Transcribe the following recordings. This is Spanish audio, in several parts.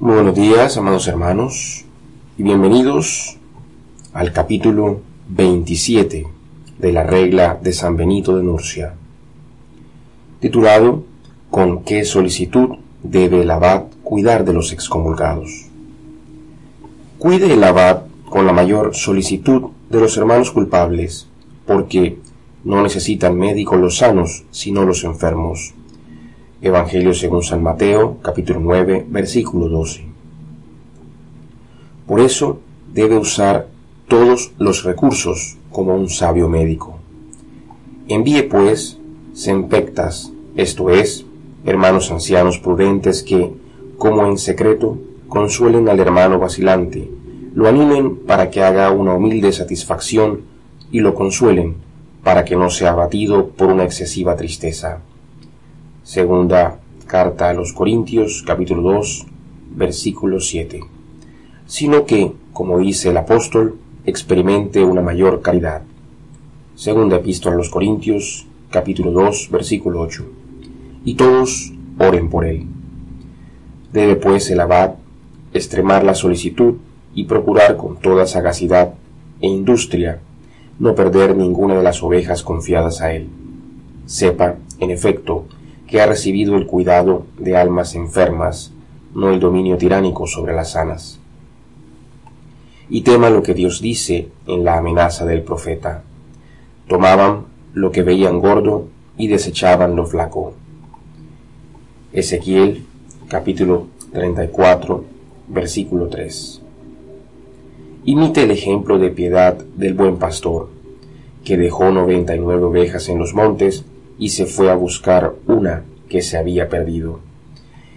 Muy buenos días, amados hermanos, y bienvenidos al capítulo 27 de la regla de San Benito de Nurcia, titulado ¿Con qué solicitud debe el abad cuidar de los excomulgados? Cuide el abad con la mayor solicitud de los hermanos culpables, porque no necesitan médicos los sanos, sino los enfermos. Evangelio según San Mateo, capítulo 9, versículo 12. Por eso debe usar todos los recursos como un sabio médico. Envíe pues sempectas, esto es, hermanos ancianos prudentes que, como en secreto, consuelen al hermano vacilante, lo animen para que haga una humilde satisfacción y lo consuelen para que no sea abatido por una excesiva tristeza. Segunda carta a los Corintios, capítulo 2, versículo 7. Sino que, como dice el apóstol, experimente una mayor caridad. Segunda epístola a los Corintios, capítulo 2, versículo 8. Y todos oren por él. Debe pues el abad extremar la solicitud y procurar con toda sagacidad e industria no perder ninguna de las ovejas confiadas a él. Sepa, en efecto, que ha recibido el cuidado de almas enfermas, no el dominio tiránico sobre las sanas. Y tema lo que Dios dice en la amenaza del profeta. Tomaban lo que veían gordo y desechaban lo flaco. Ezequiel capítulo 34 versículo 3. Imite el ejemplo de piedad del buen pastor, que dejó noventa y nueve ovejas en los montes y se fue a buscar una que se había perdido.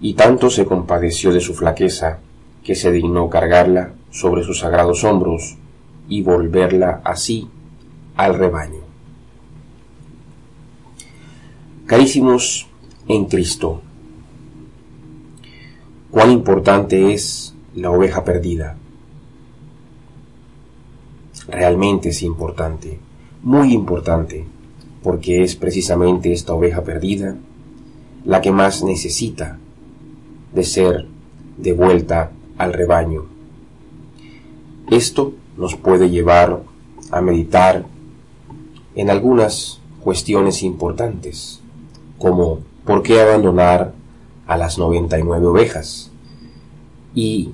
Y tanto se compadeció de su flaqueza, que se dignó cargarla sobre sus sagrados hombros y volverla así al rebaño. Carísimos en Cristo, cuán importante es la oveja perdida. Realmente es importante, muy importante porque es precisamente esta oveja perdida la que más necesita de ser devuelta al rebaño. Esto nos puede llevar a meditar en algunas cuestiones importantes, como por qué abandonar a las 99 ovejas y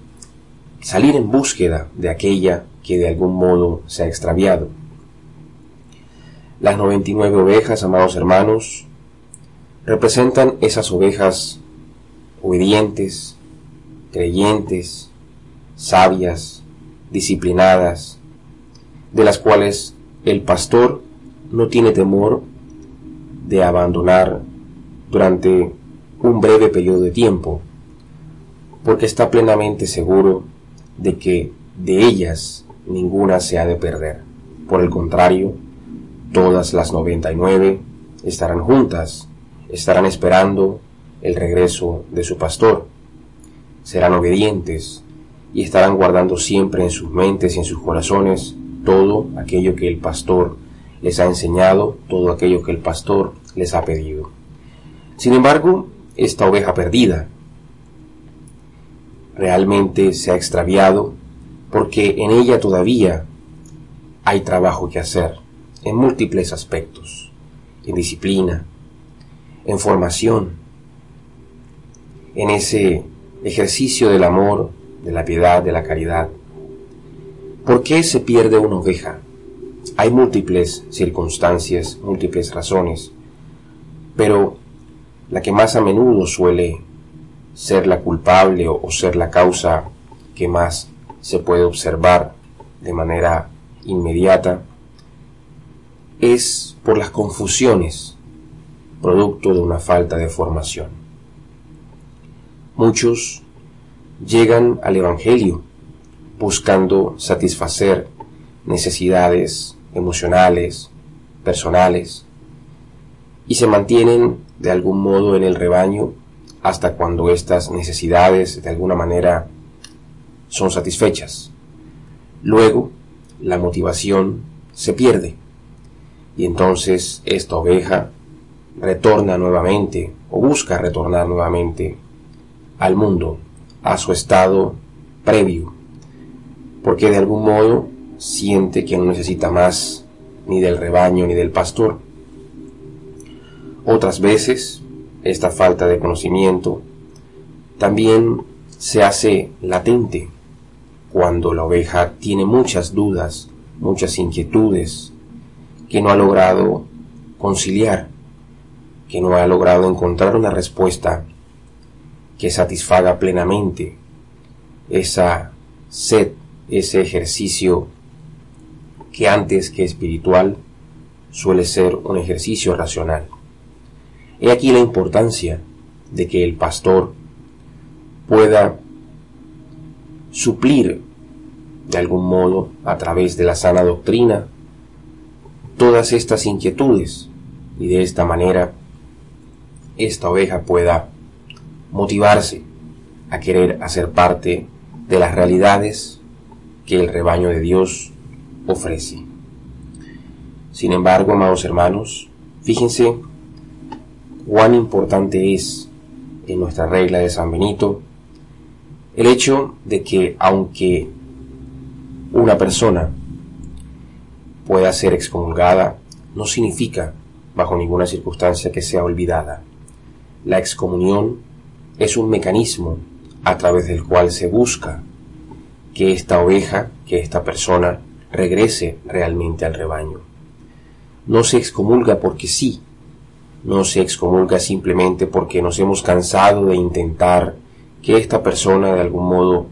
salir en búsqueda de aquella que de algún modo se ha extraviado. Las 99 ovejas, amados hermanos, representan esas ovejas obedientes, creyentes, sabias, disciplinadas, de las cuales el pastor no tiene temor de abandonar durante un breve periodo de tiempo, porque está plenamente seguro de que de ellas ninguna se ha de perder. Por el contrario, Todas las 99 estarán juntas, estarán esperando el regreso de su pastor. Serán obedientes y estarán guardando siempre en sus mentes y en sus corazones todo aquello que el pastor les ha enseñado, todo aquello que el pastor les ha pedido. Sin embargo, esta oveja perdida realmente se ha extraviado porque en ella todavía hay trabajo que hacer en múltiples aspectos, en disciplina, en formación, en ese ejercicio del amor, de la piedad, de la caridad. ¿Por qué se pierde una oveja? Hay múltiples circunstancias, múltiples razones, pero la que más a menudo suele ser la culpable o, ser la causa que más se puede observar de manera inmediata es por las confusiones, producto de una falta de formación. Muchos llegan al Evangelio buscando satisfacer necesidades emocionales, personales, y se mantienen de algún modo en el rebaño hasta cuando estas necesidades de alguna manera son satisfechas. Luego, la motivación se pierde y entonces esta oveja retorna nuevamente o busca retornar nuevamente al mundo, a su estado previo, porque de algún modo siente que no necesita más ni del rebaño ni del pastor. Otras veces, esta falta de conocimiento también se hace latente cuando la oveja tiene muchas dudas, muchas inquietudes, que no ha logrado conciliar, que no ha logrado encontrar una respuesta que satisfaga plenamente esa sed, ese ejercicio que antes que espiritual suele ser un ejercicio racional. He aquí la importancia de que el pastor pueda suplir de algún modo a través de la sana doctrina todas estas inquietudes y de esta manera esta oveja pueda motivarse a querer hacer parte de las realidades que el rebaño de Dios ofrece. Sin embargo, amados hermanos, fíjense cuán importante es en nuestra regla de San Benito el hecho de que aunque una persona pueda ser excomulgada, no significa bajo ninguna circunstancia que sea olvidada. La excomunión es un mecanismo a través del cual se busca que esta oveja, que esta persona, regrese realmente al rebaño. No se excomulga porque sí, no se excomulga simplemente porque nos hemos cansado de intentar que esta persona de algún modo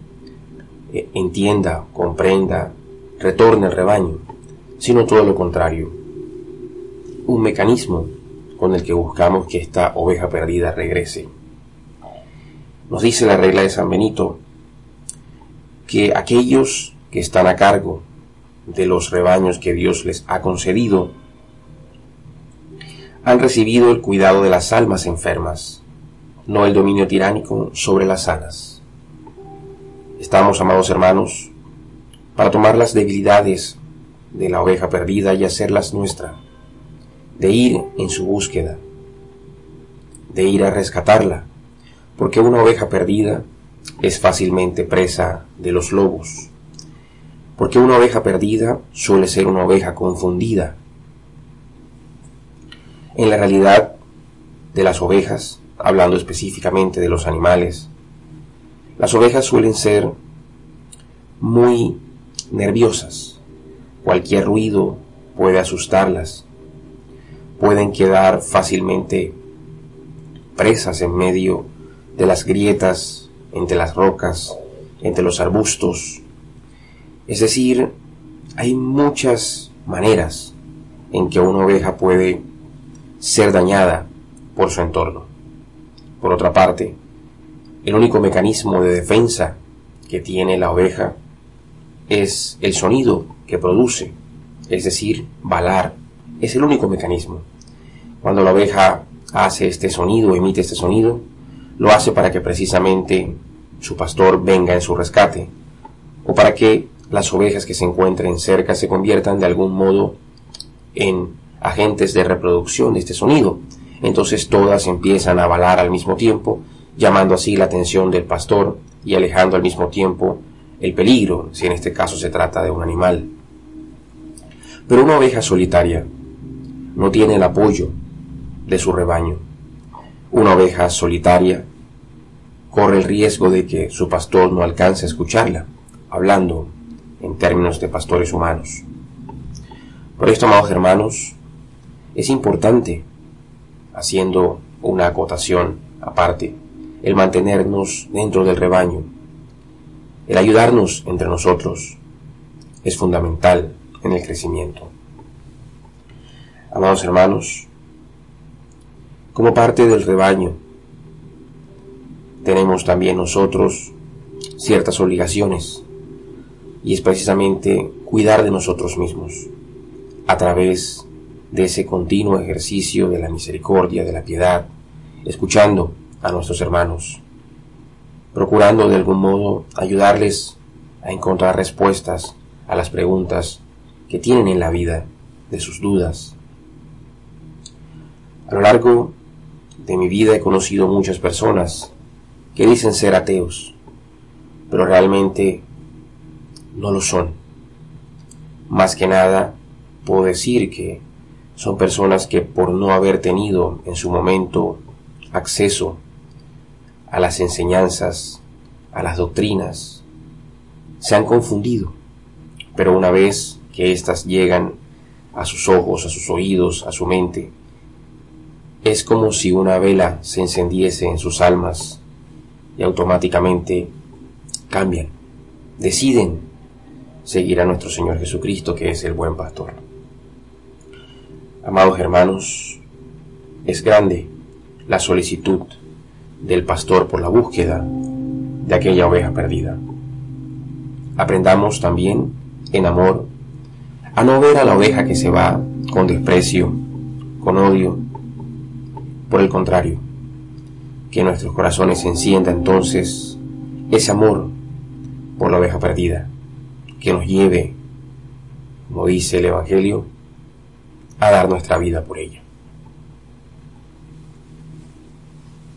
eh, entienda, comprenda, retorne al rebaño, sino todo lo contrario. Un mecanismo con el que buscamos que esta oveja perdida regrese. Nos dice la regla de San Benito que aquellos que están a cargo de los rebaños que Dios les ha concedido han recibido el cuidado de las almas enfermas, no el dominio tiránico sobre las sanas. Estamos, amados hermanos, para tomar las debilidades de la oveja perdida y hacerlas nuestra, de ir en su búsqueda, de ir a rescatarla, porque una oveja perdida es fácilmente presa de los lobos, porque una oveja perdida suele ser una oveja confundida. En la realidad de las ovejas, hablando específicamente de los animales, las ovejas suelen ser muy nerviosas. Cualquier ruido puede asustarlas. Pueden quedar fácilmente presas en medio de las grietas, entre las rocas, entre los arbustos. Es decir, hay muchas maneras en que una oveja puede ser dañada por su entorno. Por otra parte, el único mecanismo de defensa que tiene la oveja es el sonido que produce, es decir, balar. Es el único mecanismo. Cuando la oveja hace este sonido, emite este sonido, lo hace para que precisamente su pastor venga en su rescate, o para que las ovejas que se encuentren cerca se conviertan de algún modo en agentes de reproducción de este sonido, entonces todas empiezan a balar al mismo tiempo, llamando así la atención del pastor y alejando al mismo tiempo el peligro, si en este caso se trata de un animal. Pero una oveja solitaria no tiene el apoyo de su rebaño. Una oveja solitaria corre el riesgo de que su pastor no alcance a escucharla, hablando en términos de pastores humanos. Por esto, amados hermanos, es importante haciendo una acotación aparte, el mantenernos dentro del rebaño, el ayudarnos entre nosotros, es fundamental en el crecimiento. Amados hermanos, como parte del rebaño, tenemos también nosotros ciertas obligaciones y es precisamente cuidar de nosotros mismos a través de ese continuo ejercicio de la misericordia, de la piedad, escuchando a nuestros hermanos, procurando de algún modo ayudarles a encontrar respuestas a las preguntas que tienen en la vida, de sus dudas. A lo largo de mi vida he conocido muchas personas que dicen ser ateos, pero realmente no lo son. Más que nada, puedo decir que son personas que por no haber tenido en su momento acceso a las enseñanzas, a las doctrinas, se han confundido, pero una vez que éstas llegan a sus ojos, a sus oídos, a su mente, es como si una vela se encendiese en sus almas y automáticamente cambian, deciden seguir a nuestro Señor Jesucristo, que es el buen pastor. Amados hermanos, es grande la solicitud del pastor por la búsqueda de aquella oveja perdida. Aprendamos también, en amor, a no ver a la oveja que se va con desprecio, con odio. Por el contrario, que nuestros corazones encienda entonces ese amor por la oveja perdida, que nos lleve, como dice el Evangelio, a dar nuestra vida por ella.